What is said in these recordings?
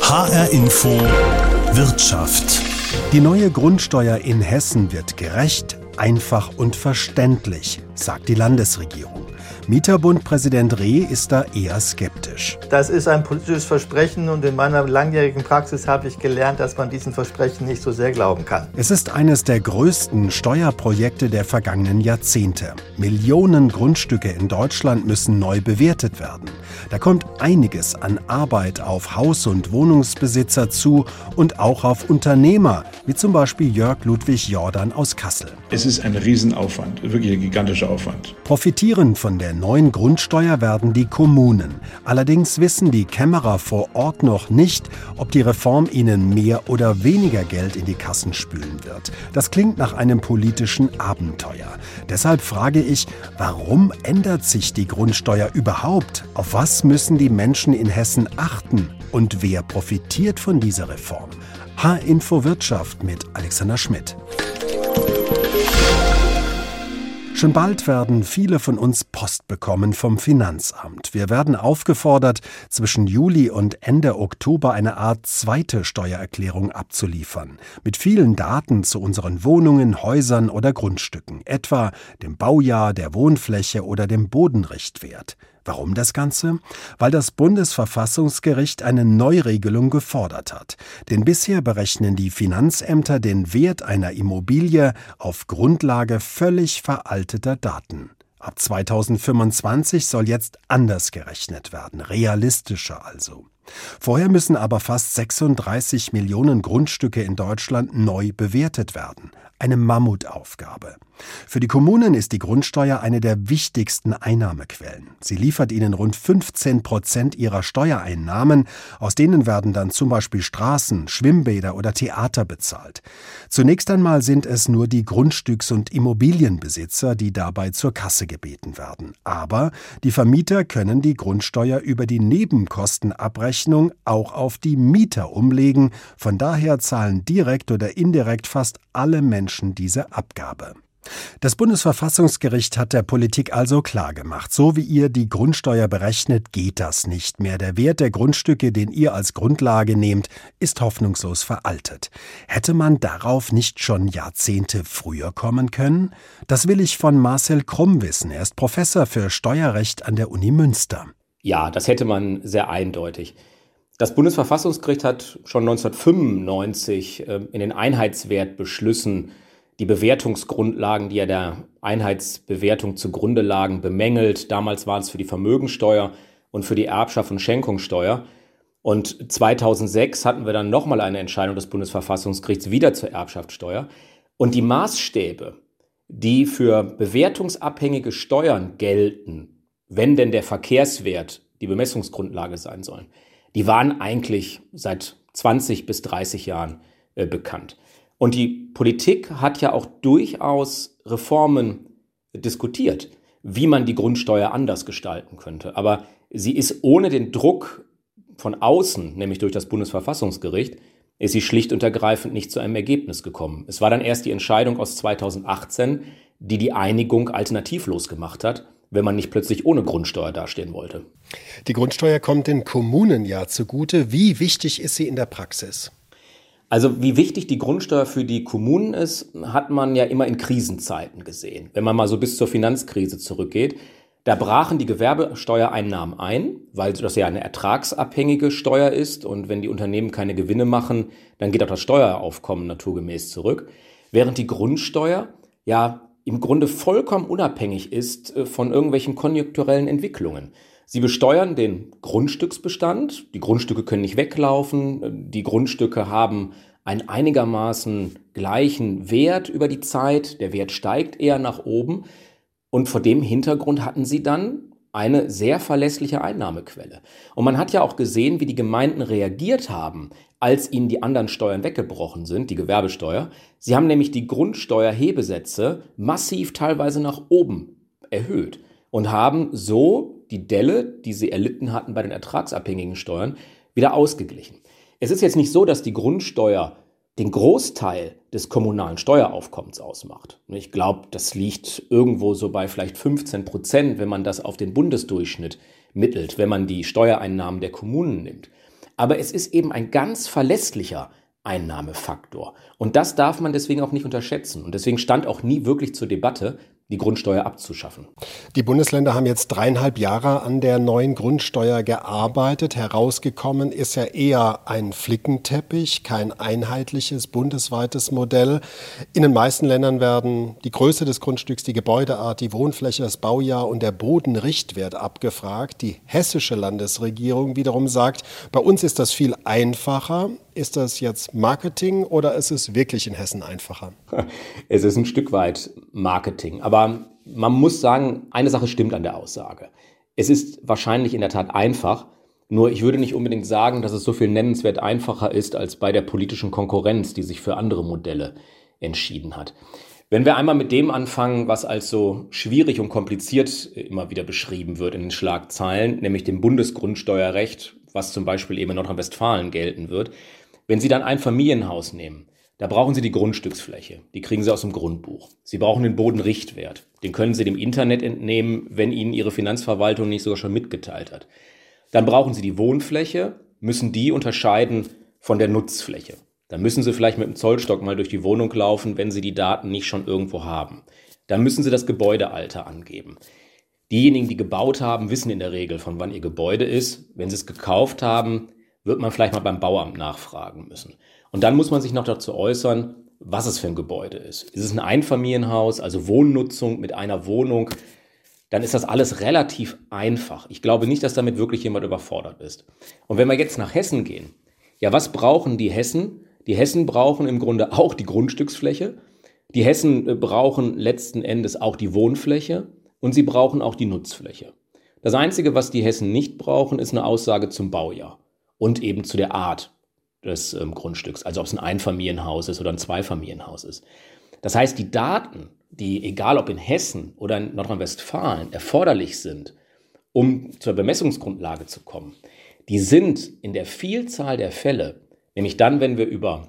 HR Info Wirtschaft. Die neue Grundsteuer in Hessen wird gerecht, einfach und verständlich, sagt die Landesregierung. Mieterbund-Präsident Reh ist da eher skeptisch. Das ist ein politisches Versprechen und in meiner langjährigen Praxis habe ich gelernt, dass man diesen Versprechen nicht so sehr glauben kann. Es ist eines der größten Steuerprojekte der vergangenen Jahrzehnte. Millionen Grundstücke in Deutschland müssen neu bewertet werden. Da kommt einiges an Arbeit auf Haus- und Wohnungsbesitzer zu und auch auf Unternehmer, wie zum Beispiel Jörg Ludwig Jordan aus Kassel. Es ist ein Riesenaufwand, wirklich ein gigantischer Aufwand. Profitieren von der neuen Grundsteuer werden die Kommunen. Allerdings wissen die Kämmerer vor Ort noch nicht, ob die Reform ihnen mehr oder weniger Geld in die Kassen spülen wird. Das klingt nach einem politischen Abenteuer. Deshalb frage ich, warum ändert sich die Grundsteuer überhaupt? Auf was müssen die Menschen in Hessen achten? Und wer profitiert von dieser Reform? H-Info Wirtschaft mit Alexander Schmidt. Schon bald werden viele von uns Post bekommen vom Finanzamt. Wir werden aufgefordert, zwischen Juli und Ende Oktober eine Art zweite Steuererklärung abzuliefern. Mit vielen Daten zu unseren Wohnungen, Häusern oder Grundstücken, etwa dem Baujahr, der Wohnfläche oder dem Bodenrichtwert. Warum das Ganze? Weil das Bundesverfassungsgericht eine Neuregelung gefordert hat. Denn bisher berechnen die Finanzämter den Wert einer Immobilie auf Grundlage völlig veralteter Daten. Ab 2025 soll jetzt anders gerechnet werden, realistischer also. Vorher müssen aber fast 36 Millionen Grundstücke in Deutschland neu bewertet werden. Eine Mammutaufgabe. Für die Kommunen ist die Grundsteuer eine der wichtigsten Einnahmequellen. Sie liefert ihnen rund 15 Prozent ihrer Steuereinnahmen, aus denen werden dann zum Beispiel Straßen, Schwimmbäder oder Theater bezahlt. Zunächst einmal sind es nur die Grundstücks- und Immobilienbesitzer, die dabei zur Kasse gebeten werden. Aber die Vermieter können die Grundsteuer über die Nebenkostenabrechnung auch auf die Mieter umlegen. Von daher zahlen direkt oder indirekt fast alle Menschen diese Abgabe. Das Bundesverfassungsgericht hat der Politik also klargemacht, so wie ihr die Grundsteuer berechnet, geht das nicht mehr. Der Wert der Grundstücke, den ihr als Grundlage nehmt, ist hoffnungslos veraltet. Hätte man darauf nicht schon Jahrzehnte früher kommen können? Das will ich von Marcel Krumm wissen. Er ist Professor für Steuerrecht an der Uni Münster. Ja, das hätte man sehr eindeutig. Das Bundesverfassungsgericht hat schon 1995 äh, in den Einheitswertbeschlüssen die Bewertungsgrundlagen, die ja der Einheitsbewertung zugrunde lagen, bemängelt. Damals waren es für die Vermögensteuer und für die Erbschaft und Schenkungssteuer. Und 2006 hatten wir dann nochmal eine Entscheidung des Bundesverfassungsgerichts wieder zur Erbschaftssteuer. Und die Maßstäbe, die für bewertungsabhängige Steuern gelten, wenn denn der Verkehrswert die Bemessungsgrundlage sein soll, die waren eigentlich seit 20 bis 30 Jahren äh, bekannt. Und die Politik hat ja auch durchaus Reformen diskutiert, wie man die Grundsteuer anders gestalten könnte. Aber sie ist ohne den Druck von außen, nämlich durch das Bundesverfassungsgericht, ist sie schlicht und ergreifend nicht zu einem Ergebnis gekommen. Es war dann erst die Entscheidung aus 2018, die die Einigung alternativlos gemacht hat, wenn man nicht plötzlich ohne Grundsteuer dastehen wollte. Die Grundsteuer kommt den Kommunen ja zugute. Wie wichtig ist sie in der Praxis? Also wie wichtig die Grundsteuer für die Kommunen ist, hat man ja immer in Krisenzeiten gesehen. Wenn man mal so bis zur Finanzkrise zurückgeht, da brachen die Gewerbesteuereinnahmen ein, weil das ja eine ertragsabhängige Steuer ist und wenn die Unternehmen keine Gewinne machen, dann geht auch das Steueraufkommen naturgemäß zurück. Während die Grundsteuer ja im Grunde vollkommen unabhängig ist äh, von irgendwelchen konjunkturellen Entwicklungen. Sie besteuern den Grundstücksbestand. Die Grundstücke können nicht weglaufen. Die Grundstücke haben einen einigermaßen gleichen Wert über die Zeit. Der Wert steigt eher nach oben. Und vor dem Hintergrund hatten sie dann eine sehr verlässliche Einnahmequelle. Und man hat ja auch gesehen, wie die Gemeinden reagiert haben, als ihnen die anderen Steuern weggebrochen sind, die Gewerbesteuer. Sie haben nämlich die Grundsteuerhebesätze massiv teilweise nach oben erhöht und haben so die Delle, die sie erlitten hatten bei den ertragsabhängigen Steuern, wieder ausgeglichen. Es ist jetzt nicht so, dass die Grundsteuer den Großteil des kommunalen Steueraufkommens ausmacht. Ich glaube, das liegt irgendwo so bei vielleicht 15 Prozent, wenn man das auf den Bundesdurchschnitt mittelt, wenn man die Steuereinnahmen der Kommunen nimmt. Aber es ist eben ein ganz verlässlicher Einnahmefaktor. Und das darf man deswegen auch nicht unterschätzen. Und deswegen stand auch nie wirklich zur Debatte, die Grundsteuer abzuschaffen. Die Bundesländer haben jetzt dreieinhalb Jahre an der neuen Grundsteuer gearbeitet. Herausgekommen ist ja eher ein Flickenteppich, kein einheitliches bundesweites Modell. In den meisten Ländern werden die Größe des Grundstücks, die Gebäudeart, die Wohnfläche, das Baujahr und der Bodenrichtwert abgefragt. Die hessische Landesregierung wiederum sagt, bei uns ist das viel einfacher. Ist das jetzt Marketing oder ist es wirklich in Hessen einfacher? Es ist ein Stück weit Marketing. Aber man muss sagen, eine Sache stimmt an der Aussage. Es ist wahrscheinlich in der Tat einfach, nur ich würde nicht unbedingt sagen, dass es so viel nennenswert einfacher ist als bei der politischen Konkurrenz, die sich für andere Modelle entschieden hat. Wenn wir einmal mit dem anfangen, was als so schwierig und kompliziert immer wieder beschrieben wird in den Schlagzeilen, nämlich dem Bundesgrundsteuerrecht, was zum Beispiel eben in Nordrhein-Westfalen gelten wird, wenn Sie dann ein Familienhaus nehmen, da brauchen Sie die Grundstücksfläche. Die kriegen Sie aus dem Grundbuch. Sie brauchen den Bodenrichtwert. Den können Sie dem Internet entnehmen, wenn Ihnen Ihre Finanzverwaltung nicht sogar schon mitgeteilt hat. Dann brauchen Sie die Wohnfläche, müssen die unterscheiden von der Nutzfläche. Dann müssen Sie vielleicht mit dem Zollstock mal durch die Wohnung laufen, wenn Sie die Daten nicht schon irgendwo haben. Dann müssen Sie das Gebäudealter angeben. Diejenigen, die gebaut haben, wissen in der Regel, von wann ihr Gebäude ist. Wenn sie es gekauft haben, wird man vielleicht mal beim Bauamt nachfragen müssen. Und dann muss man sich noch dazu äußern, was es für ein Gebäude ist. Ist es ein Einfamilienhaus, also Wohnnutzung mit einer Wohnung? Dann ist das alles relativ einfach. Ich glaube nicht, dass damit wirklich jemand überfordert ist. Und wenn wir jetzt nach Hessen gehen, ja, was brauchen die Hessen? Die Hessen brauchen im Grunde auch die Grundstücksfläche. Die Hessen äh, brauchen letzten Endes auch die Wohnfläche und sie brauchen auch die Nutzfläche. Das Einzige, was die Hessen nicht brauchen, ist eine Aussage zum Baujahr und eben zu der Art des ähm, Grundstücks, also ob es ein Einfamilienhaus ist oder ein Zweifamilienhaus ist. Das heißt, die Daten, die egal ob in Hessen oder in Nordrhein-Westfalen erforderlich sind, um zur Bemessungsgrundlage zu kommen, die sind in der Vielzahl der Fälle, nämlich dann, wenn wir über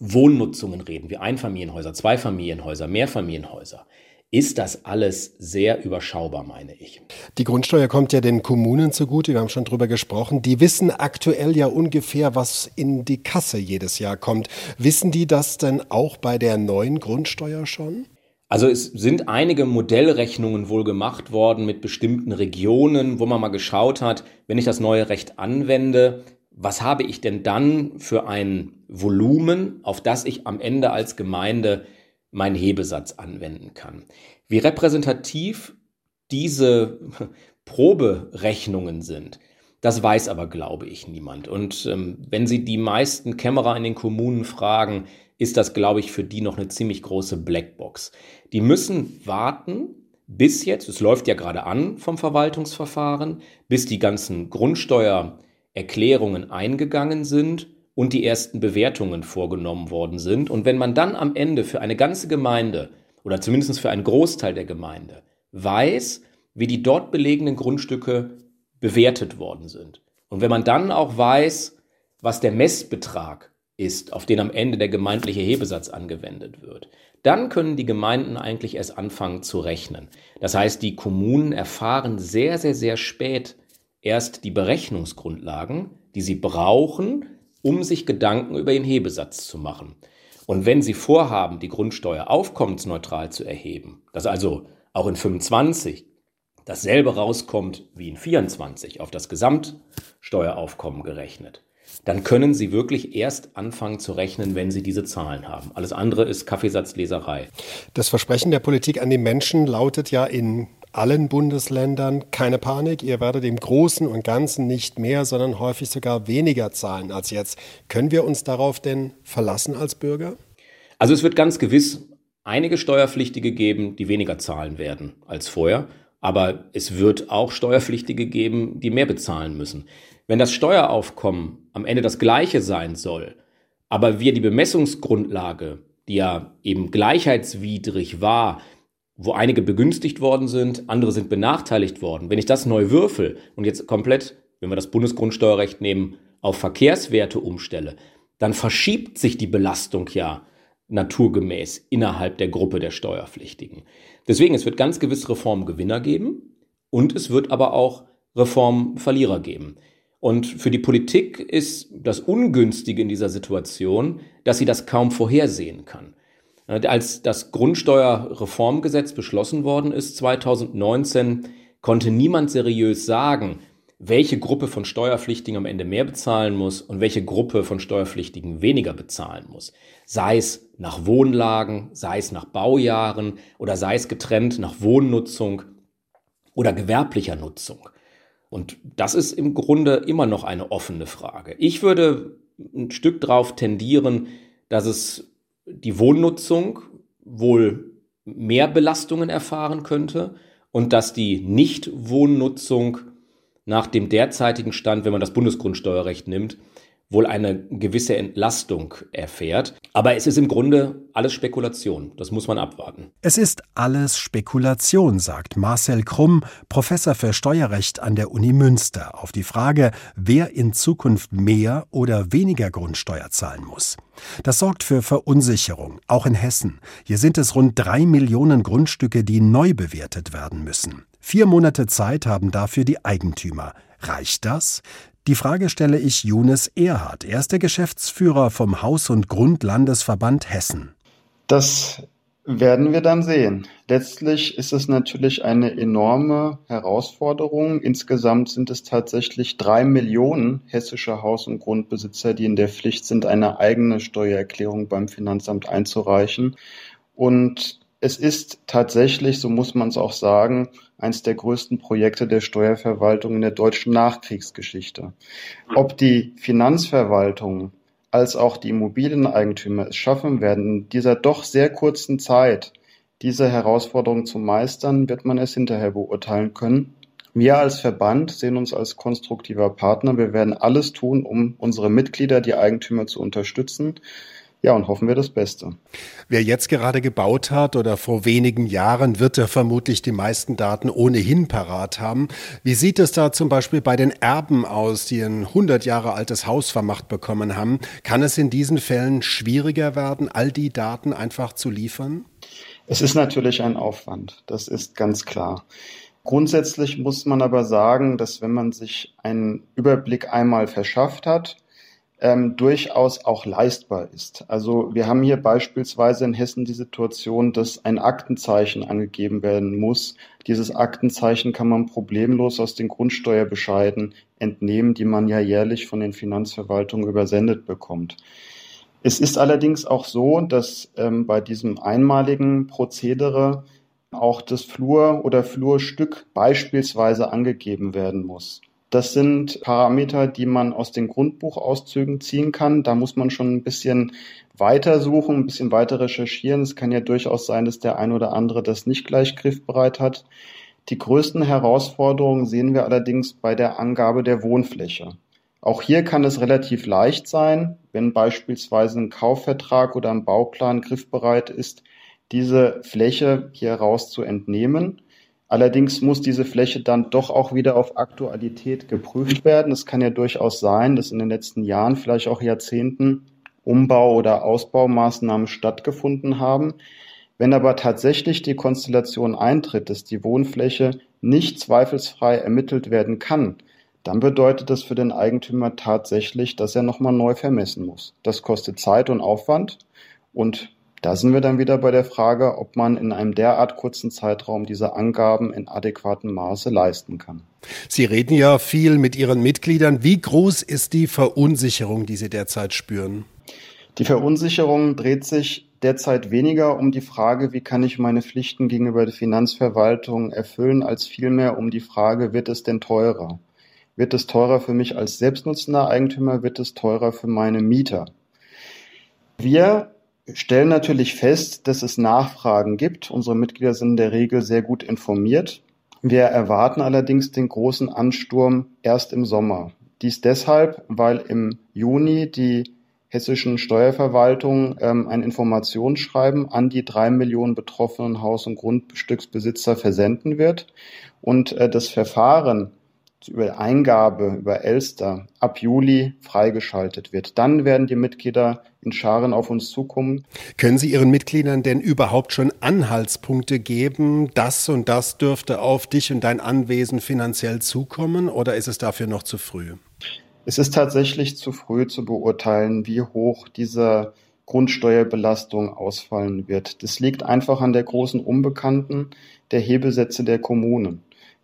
Wohnnutzungen reden, wie Einfamilienhäuser, Zweifamilienhäuser, Mehrfamilienhäuser, ist das alles sehr überschaubar, meine ich. Die Grundsteuer kommt ja den Kommunen zugute, wir haben schon drüber gesprochen. Die wissen aktuell ja ungefähr, was in die Kasse jedes Jahr kommt. Wissen die das denn auch bei der neuen Grundsteuer schon? Also es sind einige Modellrechnungen wohl gemacht worden mit bestimmten Regionen, wo man mal geschaut hat, wenn ich das neue Recht anwende, was habe ich denn dann für ein Volumen, auf das ich am Ende als Gemeinde meinen Hebesatz anwenden kann. Wie repräsentativ diese Proberechnungen sind, das weiß aber, glaube ich, niemand. Und ähm, wenn Sie die meisten Kämmerer in den Kommunen fragen, ist das, glaube ich, für die noch eine ziemlich große Blackbox. Die müssen warten, bis jetzt, es läuft ja gerade an vom Verwaltungsverfahren, bis die ganzen Grundsteuererklärungen eingegangen sind und die ersten Bewertungen vorgenommen worden sind. Und wenn man dann am Ende für eine ganze Gemeinde oder zumindest für einen Großteil der Gemeinde weiß, wie die dort belegenen Grundstücke bewertet worden sind. Und wenn man dann auch weiß, was der Messbetrag ist, auf den am Ende der gemeindliche Hebesatz angewendet wird, dann können die Gemeinden eigentlich erst anfangen zu rechnen. Das heißt, die Kommunen erfahren sehr, sehr, sehr spät erst die Berechnungsgrundlagen, die sie brauchen, um sich Gedanken über den Hebesatz zu machen. Und wenn Sie vorhaben, die Grundsteuer aufkommensneutral zu erheben, dass also auch in 25 dasselbe rauskommt wie in 24 auf das Gesamtsteueraufkommen gerechnet, dann können Sie wirklich erst anfangen zu rechnen, wenn Sie diese Zahlen haben. Alles andere ist Kaffeesatzleserei. Das Versprechen der Politik an die Menschen lautet ja in allen Bundesländern keine Panik, ihr werdet im Großen und Ganzen nicht mehr, sondern häufig sogar weniger zahlen als jetzt. Können wir uns darauf denn verlassen als Bürger? Also es wird ganz gewiss einige Steuerpflichtige geben, die weniger zahlen werden als vorher. Aber es wird auch Steuerpflichtige geben, die mehr bezahlen müssen. Wenn das Steueraufkommen am Ende das gleiche sein soll, aber wir die Bemessungsgrundlage, die ja eben gleichheitswidrig war, wo einige begünstigt worden sind, andere sind benachteiligt worden. Wenn ich das neu würfel und jetzt komplett, wenn wir das Bundesgrundsteuerrecht nehmen, auf Verkehrswerte umstelle, dann verschiebt sich die Belastung ja naturgemäß innerhalb der Gruppe der Steuerpflichtigen. Deswegen, es wird ganz gewiss Reformgewinner geben und es wird aber auch Reformverlierer geben. Und für die Politik ist das Ungünstige in dieser Situation, dass sie das kaum vorhersehen kann. Als das Grundsteuerreformgesetz beschlossen worden ist 2019, konnte niemand seriös sagen, welche Gruppe von Steuerpflichtigen am Ende mehr bezahlen muss und welche Gruppe von Steuerpflichtigen weniger bezahlen muss. Sei es nach Wohnlagen, sei es nach Baujahren oder sei es getrennt nach Wohnnutzung oder gewerblicher Nutzung. Und das ist im Grunde immer noch eine offene Frage. Ich würde ein Stück darauf tendieren, dass es die Wohnnutzung wohl mehr Belastungen erfahren könnte und dass die Nichtwohnnutzung nach dem derzeitigen Stand, wenn man das Bundesgrundsteuerrecht nimmt, wohl eine gewisse Entlastung erfährt. Aber es ist im Grunde alles Spekulation. Das muss man abwarten. Es ist alles Spekulation, sagt Marcel Krumm, Professor für Steuerrecht an der Uni Münster, auf die Frage, wer in Zukunft mehr oder weniger Grundsteuer zahlen muss. Das sorgt für Verunsicherung, auch in Hessen. Hier sind es rund drei Millionen Grundstücke, die neu bewertet werden müssen. Vier Monate Zeit haben dafür die Eigentümer. Reicht das? Die Frage stelle ich Jonas Erhard. Er ist der Geschäftsführer vom Haus- und Grundlandesverband Hessen. Das werden wir dann sehen. Letztlich ist es natürlich eine enorme Herausforderung. Insgesamt sind es tatsächlich drei Millionen hessische Haus- und Grundbesitzer, die in der Pflicht sind, eine eigene Steuererklärung beim Finanzamt einzureichen. Und es ist tatsächlich, so muss man es auch sagen, eines der größten Projekte der Steuerverwaltung in der deutschen Nachkriegsgeschichte. Ob die Finanzverwaltung als auch die Immobilieneigentümer es schaffen werden, in dieser doch sehr kurzen Zeit diese Herausforderung zu meistern, wird man es hinterher beurteilen können. Wir als Verband sehen uns als konstruktiver Partner. Wir werden alles tun, um unsere Mitglieder, die Eigentümer zu unterstützen. Ja, und hoffen wir das Beste. Wer jetzt gerade gebaut hat oder vor wenigen Jahren, wird ja vermutlich die meisten Daten ohnehin parat haben. Wie sieht es da zum Beispiel bei den Erben aus, die ein 100 Jahre altes Haus vermacht bekommen haben? Kann es in diesen Fällen schwieriger werden, all die Daten einfach zu liefern? Es ist natürlich ein Aufwand, das ist ganz klar. Grundsätzlich muss man aber sagen, dass wenn man sich einen Überblick einmal verschafft hat, ähm, durchaus auch leistbar ist. Also wir haben hier beispielsweise in Hessen die Situation, dass ein Aktenzeichen angegeben werden muss. Dieses Aktenzeichen kann man problemlos aus den Grundsteuerbescheiden entnehmen, die man ja jährlich von den Finanzverwaltungen übersendet bekommt. Es ist allerdings auch so, dass ähm, bei diesem einmaligen Prozedere auch das Flur oder Flurstück beispielsweise angegeben werden muss. Das sind Parameter, die man aus den Grundbuchauszügen ziehen kann. Da muss man schon ein bisschen weiter suchen, ein bisschen weiter recherchieren. Es kann ja durchaus sein, dass der ein oder andere das nicht gleich griffbereit hat. Die größten Herausforderungen sehen wir allerdings bei der Angabe der Wohnfläche. Auch hier kann es relativ leicht sein, wenn beispielsweise ein Kaufvertrag oder ein Bauplan griffbereit ist, diese Fläche hier raus zu entnehmen. Allerdings muss diese Fläche dann doch auch wieder auf Aktualität geprüft werden. Es kann ja durchaus sein, dass in den letzten Jahren, vielleicht auch Jahrzehnten, Umbau- oder Ausbaumaßnahmen stattgefunden haben. Wenn aber tatsächlich die Konstellation eintritt, dass die Wohnfläche nicht zweifelsfrei ermittelt werden kann, dann bedeutet das für den Eigentümer tatsächlich, dass er nochmal neu vermessen muss. Das kostet Zeit und Aufwand und da sind wir dann wieder bei der Frage, ob man in einem derart kurzen Zeitraum diese Angaben in adäquatem Maße leisten kann. Sie reden ja viel mit Ihren Mitgliedern. Wie groß ist die Verunsicherung, die Sie derzeit spüren? Die Verunsicherung dreht sich derzeit weniger um die Frage, wie kann ich meine Pflichten gegenüber der Finanzverwaltung erfüllen, als vielmehr um die Frage, wird es denn teurer? Wird es teurer für mich als selbstnutzender Eigentümer? Wird es teurer für meine Mieter? Wir stellen natürlich fest, dass es Nachfragen gibt. Unsere Mitglieder sind in der Regel sehr gut informiert. Wir erwarten allerdings den großen Ansturm erst im Sommer. Dies deshalb, weil im Juni die hessischen Steuerverwaltungen ähm, ein Informationsschreiben an die drei Millionen betroffenen Haus- und Grundstücksbesitzer versenden wird. Und äh, das Verfahren über Eingabe über Elster ab Juli freigeschaltet wird. Dann werden die Mitglieder in Scharen auf uns zukommen. Können Sie Ihren Mitgliedern denn überhaupt schon Anhaltspunkte geben? Das und das dürfte auf dich und dein Anwesen finanziell zukommen oder ist es dafür noch zu früh? Es ist tatsächlich zu früh zu beurteilen, wie hoch diese Grundsteuerbelastung ausfallen wird. Das liegt einfach an der großen Unbekannten der Hebesätze der Kommunen.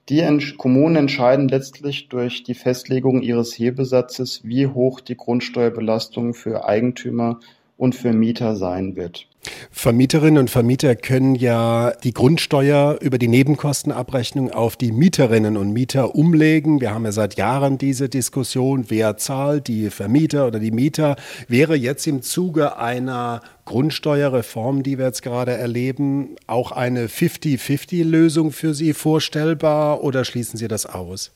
Die Kommunen entscheiden letztlich durch die Festlegung ihres Hebesatzes, wie hoch die Grundsteuerbelastung für Eigentümer und für Mieter sein wird. Vermieterinnen und Vermieter können ja die Grundsteuer über die Nebenkostenabrechnung auf die Mieterinnen und Mieter umlegen. Wir haben ja seit Jahren diese Diskussion, wer zahlt, die Vermieter oder die Mieter. Wäre jetzt im Zuge einer Grundsteuerreform, die wir jetzt gerade erleben, auch eine 50-50-Lösung für Sie vorstellbar oder schließen Sie das aus?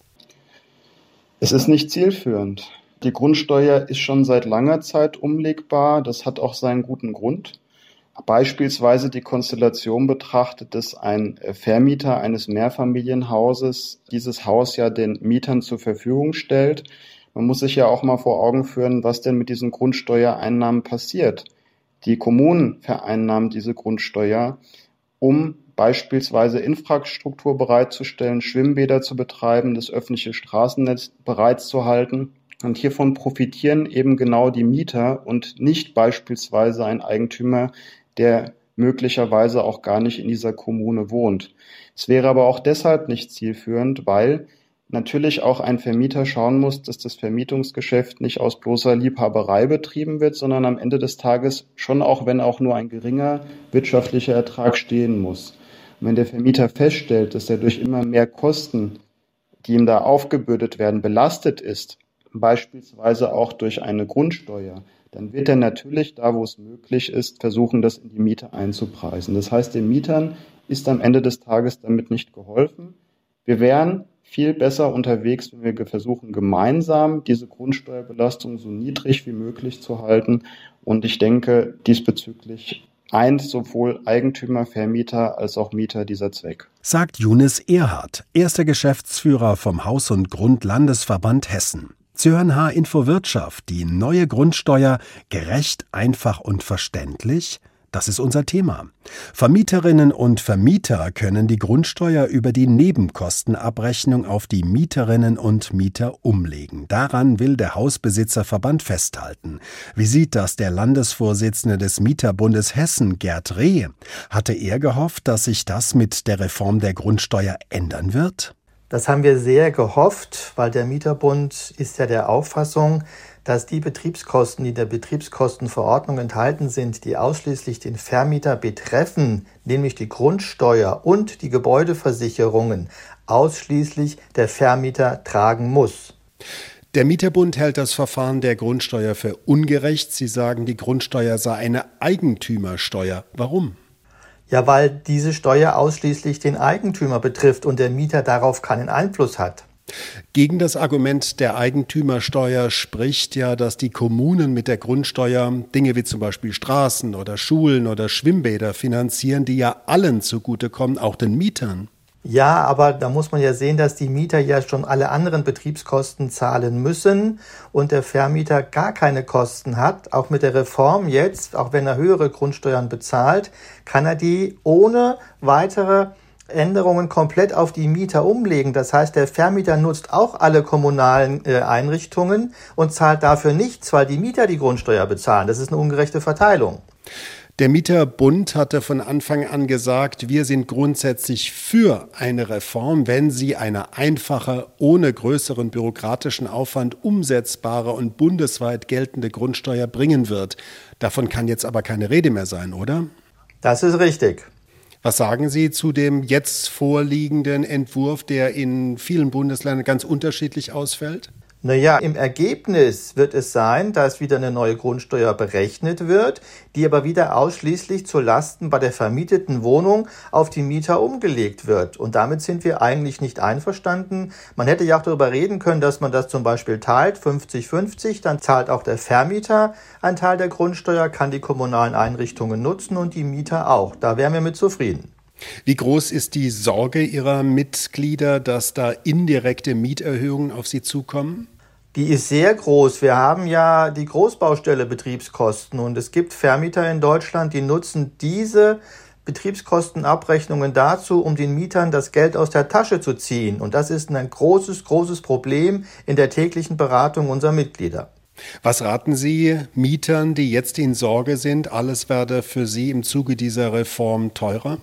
Es ist nicht zielführend. Die Grundsteuer ist schon seit langer Zeit umlegbar. Das hat auch seinen guten Grund beispielsweise die Konstellation betrachtet, dass ein Vermieter eines Mehrfamilienhauses dieses Haus ja den Mietern zur Verfügung stellt. Man muss sich ja auch mal vor Augen führen, was denn mit diesen Grundsteuereinnahmen passiert. Die Kommunen vereinnahmen diese Grundsteuer, um beispielsweise Infrastruktur bereitzustellen, Schwimmbäder zu betreiben, das öffentliche Straßennetz bereitzuhalten. Und hiervon profitieren eben genau die Mieter und nicht beispielsweise ein Eigentümer, der möglicherweise auch gar nicht in dieser Kommune wohnt. Es wäre aber auch deshalb nicht zielführend, weil natürlich auch ein Vermieter schauen muss, dass das Vermietungsgeschäft nicht aus bloßer Liebhaberei betrieben wird, sondern am Ende des Tages schon auch, wenn auch nur ein geringer wirtschaftlicher Ertrag stehen muss. Und wenn der Vermieter feststellt, dass er durch immer mehr Kosten, die ihm da aufgebürdet werden, belastet ist, beispielsweise auch durch eine Grundsteuer, dann wird er natürlich da, wo es möglich ist, versuchen, das in die Miete einzupreisen. Das heißt, den Mietern ist am Ende des Tages damit nicht geholfen. Wir wären viel besser unterwegs, wenn wir versuchen, gemeinsam diese Grundsteuerbelastung so niedrig wie möglich zu halten. Und ich denke, diesbezüglich eint sowohl Eigentümer, Vermieter als auch Mieter dieser Zweck. Sagt Junis Erhardt, erster Geschäftsführer vom Haus- und Grundlandesverband Hessen. Sie hören H-Info Wirtschaft, die neue Grundsteuer, gerecht, einfach und verständlich? Das ist unser Thema. Vermieterinnen und Vermieter können die Grundsteuer über die Nebenkostenabrechnung auf die Mieterinnen und Mieter umlegen. Daran will der Hausbesitzerverband festhalten. Wie sieht das der Landesvorsitzende des Mieterbundes Hessen, Gerd Reh? Hatte er gehofft, dass sich das mit der Reform der Grundsteuer ändern wird? Das haben wir sehr gehofft, weil der Mieterbund ist ja der Auffassung, dass die Betriebskosten, die in der Betriebskostenverordnung enthalten sind, die ausschließlich den Vermieter betreffen, nämlich die Grundsteuer und die Gebäudeversicherungen, ausschließlich der Vermieter tragen muss. Der Mieterbund hält das Verfahren der Grundsteuer für ungerecht. Sie sagen, die Grundsteuer sei eine Eigentümersteuer. Warum? Ja, weil diese Steuer ausschließlich den Eigentümer betrifft und der Mieter darauf keinen Einfluss hat. Gegen das Argument der Eigentümersteuer spricht ja, dass die Kommunen mit der Grundsteuer Dinge wie zum Beispiel Straßen oder Schulen oder Schwimmbäder finanzieren, die ja allen zugutekommen, auch den Mietern. Ja, aber da muss man ja sehen, dass die Mieter ja schon alle anderen Betriebskosten zahlen müssen und der Vermieter gar keine Kosten hat. Auch mit der Reform jetzt, auch wenn er höhere Grundsteuern bezahlt, kann er die ohne weitere Änderungen komplett auf die Mieter umlegen. Das heißt, der Vermieter nutzt auch alle kommunalen äh, Einrichtungen und zahlt dafür nichts, weil die Mieter die Grundsteuer bezahlen. Das ist eine ungerechte Verteilung. Der Mieterbund hatte von Anfang an gesagt, wir sind grundsätzlich für eine Reform, wenn sie eine einfache, ohne größeren bürokratischen Aufwand umsetzbare und bundesweit geltende Grundsteuer bringen wird. Davon kann jetzt aber keine Rede mehr sein, oder? Das ist richtig. Was sagen Sie zu dem jetzt vorliegenden Entwurf, der in vielen Bundesländern ganz unterschiedlich ausfällt? Naja, im Ergebnis wird es sein, dass wieder eine neue Grundsteuer berechnet wird, die aber wieder ausschließlich zu Lasten bei der vermieteten Wohnung auf die Mieter umgelegt wird. Und damit sind wir eigentlich nicht einverstanden. Man hätte ja auch darüber reden können, dass man das zum Beispiel teilt, 50-50, dann zahlt auch der Vermieter einen Teil der Grundsteuer, kann die kommunalen Einrichtungen nutzen und die Mieter auch. Da wären wir mit zufrieden. Wie groß ist die Sorge Ihrer Mitglieder, dass da indirekte Mieterhöhungen auf sie zukommen? Die ist sehr groß. Wir haben ja die Großbaustelle Betriebskosten und es gibt Vermieter in Deutschland, die nutzen diese Betriebskostenabrechnungen dazu, um den Mietern das Geld aus der Tasche zu ziehen. Und das ist ein großes, großes Problem in der täglichen Beratung unserer Mitglieder. Was raten Sie Mietern, die jetzt in Sorge sind, alles werde für sie im Zuge dieser Reform teurer?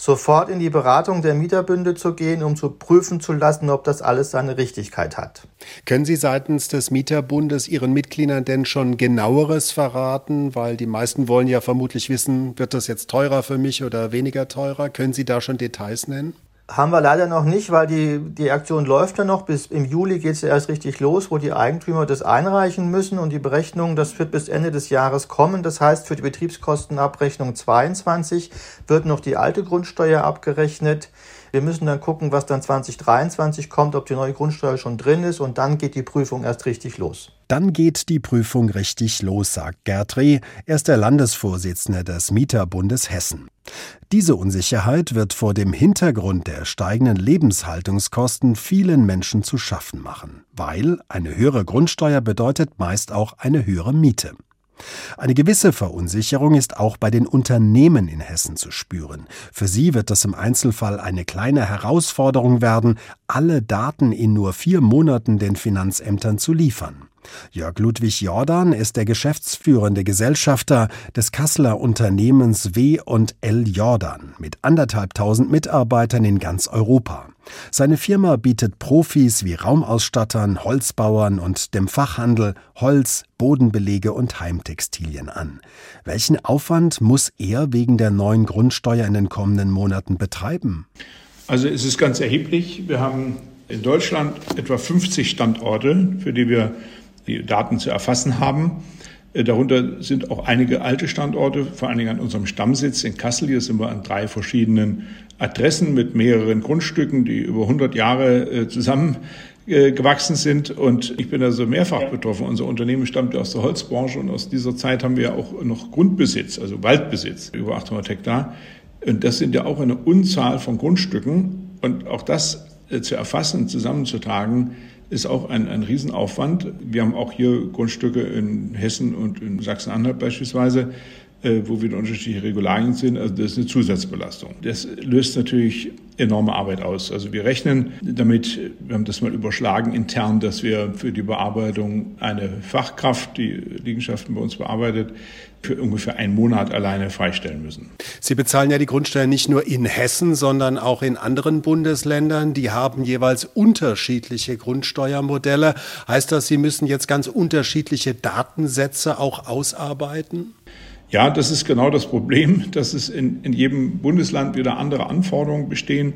Sofort in die Beratung der Mieterbünde zu gehen, um zu prüfen zu lassen, ob das alles seine Richtigkeit hat. Können Sie seitens des Mieterbundes Ihren Mitgliedern denn schon genaueres verraten? Weil die meisten wollen ja vermutlich wissen, wird das jetzt teurer für mich oder weniger teurer? Können Sie da schon Details nennen? Haben wir leider noch nicht, weil die, die Aktion läuft ja noch. Bis im Juli geht es ja erst richtig los, wo die Eigentümer das einreichen müssen und die Berechnung, das wird bis Ende des Jahres kommen. Das heißt, für die Betriebskostenabrechnung 22 wird noch die alte Grundsteuer abgerechnet. Wir müssen dann gucken, was dann 2023 kommt, ob die neue Grundsteuer schon drin ist und dann geht die Prüfung erst richtig los. Dann geht die Prüfung richtig los, sagt Gerd Reh. Er ist der Landesvorsitzende des Mieterbundes Hessen. Diese Unsicherheit wird vor dem Hintergrund der steigenden Lebenshaltungskosten vielen Menschen zu schaffen machen, weil eine höhere Grundsteuer bedeutet meist auch eine höhere Miete. Eine gewisse Verunsicherung ist auch bei den Unternehmen in Hessen zu spüren. Für sie wird es im Einzelfall eine kleine Herausforderung werden, alle Daten in nur vier Monaten den Finanzämtern zu liefern. Jörg Ludwig Jordan ist der geschäftsführende Gesellschafter des Kasseler Unternehmens W und L Jordan mit anderthalbtausend Mitarbeitern in ganz Europa. Seine Firma bietet Profis wie Raumausstattern, Holzbauern und dem Fachhandel Holz, Bodenbelege und Heimtextilien an. Welchen Aufwand muss er wegen der neuen Grundsteuer in den kommenden Monaten betreiben? Also es ist ganz erheblich. Wir haben in Deutschland etwa 50 Standorte, für die wir die Daten zu erfassen haben. Äh, darunter sind auch einige alte Standorte, vor allen Dingen an unserem Stammsitz in Kassel. Hier sind wir an drei verschiedenen Adressen mit mehreren Grundstücken, die über 100 Jahre äh, zusammengewachsen sind. Und ich bin also mehrfach betroffen. Unser Unternehmen stammt ja aus der Holzbranche und aus dieser Zeit haben wir ja auch noch Grundbesitz, also Waldbesitz, über 800 Hektar. Und das sind ja auch eine Unzahl von Grundstücken. Und auch das äh, zu erfassen, zusammenzutragen, ist auch ein, ein Riesenaufwand. Wir haben auch hier Grundstücke in Hessen und in Sachsen-Anhalt beispielsweise, wo wieder unterschiedliche Regularien sind. Also das ist eine Zusatzbelastung. Das löst natürlich enorme Arbeit aus. Also wir rechnen damit, wir haben das mal überschlagen intern, dass wir für die Bearbeitung eine Fachkraft, die Liegenschaften bei uns bearbeitet, für ungefähr einen Monat alleine freistellen müssen. Sie bezahlen ja die Grundsteuer nicht nur in Hessen, sondern auch in anderen Bundesländern. Die haben jeweils unterschiedliche Grundsteuermodelle. Heißt das, Sie müssen jetzt ganz unterschiedliche Datensätze auch ausarbeiten? Ja, das ist genau das Problem, dass es in, in jedem Bundesland wieder andere Anforderungen bestehen.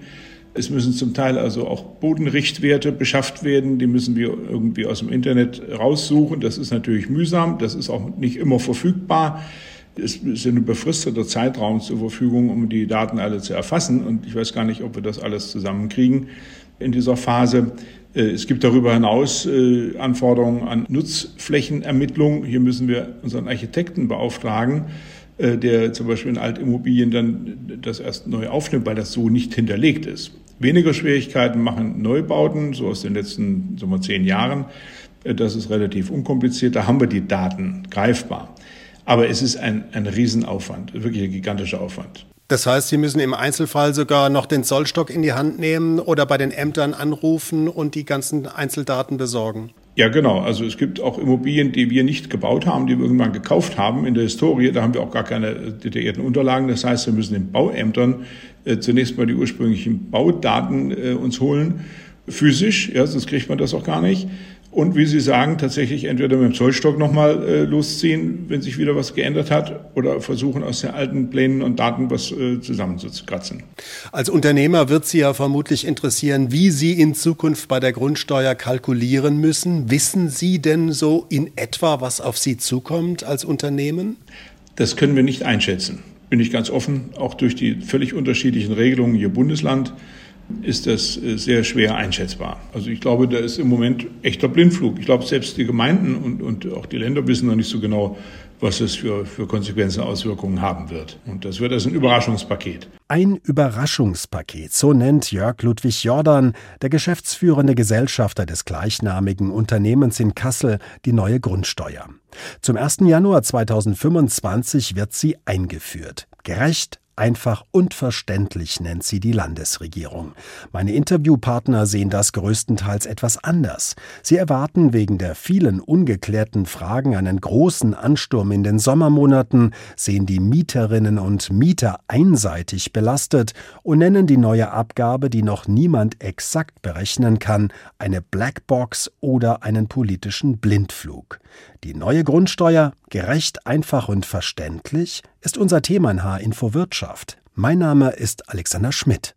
Es müssen zum Teil also auch Bodenrichtwerte beschafft werden. Die müssen wir irgendwie aus dem Internet raussuchen. Das ist natürlich mühsam. Das ist auch nicht immer verfügbar. Es ist ein befristeter Zeitraum zur Verfügung, um die Daten alle zu erfassen. Und ich weiß gar nicht, ob wir das alles zusammenkriegen in dieser Phase. Äh, es gibt darüber hinaus äh, Anforderungen an Nutzflächenermittlung. Hier müssen wir unseren Architekten beauftragen, äh, der zum Beispiel in Altimmobilien dann das erst neu aufnimmt, weil das so nicht hinterlegt ist. Weniger Schwierigkeiten machen Neubauten, so aus den letzten sagen wir, zehn Jahren. Das ist relativ unkompliziert. Da haben wir die Daten greifbar. Aber es ist ein, ein Riesenaufwand, wirklich ein gigantischer Aufwand. Das heißt, Sie müssen im Einzelfall sogar noch den Zollstock in die Hand nehmen oder bei den Ämtern anrufen und die ganzen Einzeldaten besorgen. Ja, genau. Also es gibt auch Immobilien, die wir nicht gebaut haben, die wir irgendwann gekauft haben in der Historie. Da haben wir auch gar keine detaillierten Unterlagen. Das heißt, wir müssen den Bauämtern äh, zunächst mal die ursprünglichen Baudaten äh, uns holen, physisch, ja, sonst kriegt man das auch gar nicht und wie Sie sagen, tatsächlich entweder mit dem Zollstock nochmal äh, losziehen, wenn sich wieder was geändert hat, oder versuchen aus den alten Plänen und Daten was äh, zusammenzukratzen. Als Unternehmer wird Sie ja vermutlich interessieren, wie Sie in Zukunft bei der Grundsteuer kalkulieren müssen. Wissen Sie denn so in etwa, was auf Sie zukommt als Unternehmen? Das können wir nicht einschätzen. Bin ich ganz offen, auch durch die völlig unterschiedlichen Regelungen je Bundesland ist das äh, sehr schwer einschätzbar. Also ich glaube, da ist im Moment echter Blindflug. Ich glaube, selbst die Gemeinden und, und auch die Länder wissen noch nicht so genau, was es für, für Konsequenzen, Auswirkungen haben wird. Und das wird als ein Überraschungspaket. Ein Überraschungspaket, so nennt Jörg Ludwig Jordan, der geschäftsführende Gesellschafter des gleichnamigen Unternehmens in Kassel, die neue Grundsteuer. Zum 1. Januar 2025 wird sie eingeführt. Gerecht, Einfach und verständlich nennt sie die Landesregierung. Meine Interviewpartner sehen das größtenteils etwas anders. Sie erwarten wegen der vielen ungeklärten Fragen einen großen Ansturm in den Sommermonaten, sehen die Mieterinnen und Mieter einseitig belastet und nennen die neue Abgabe, die noch niemand exakt berechnen kann, eine Blackbox oder einen politischen Blindflug. Die neue Grundsteuer, gerecht, einfach und verständlich, ist unser Thema in H-Info Wirtschaft. Mein Name ist Alexander Schmidt.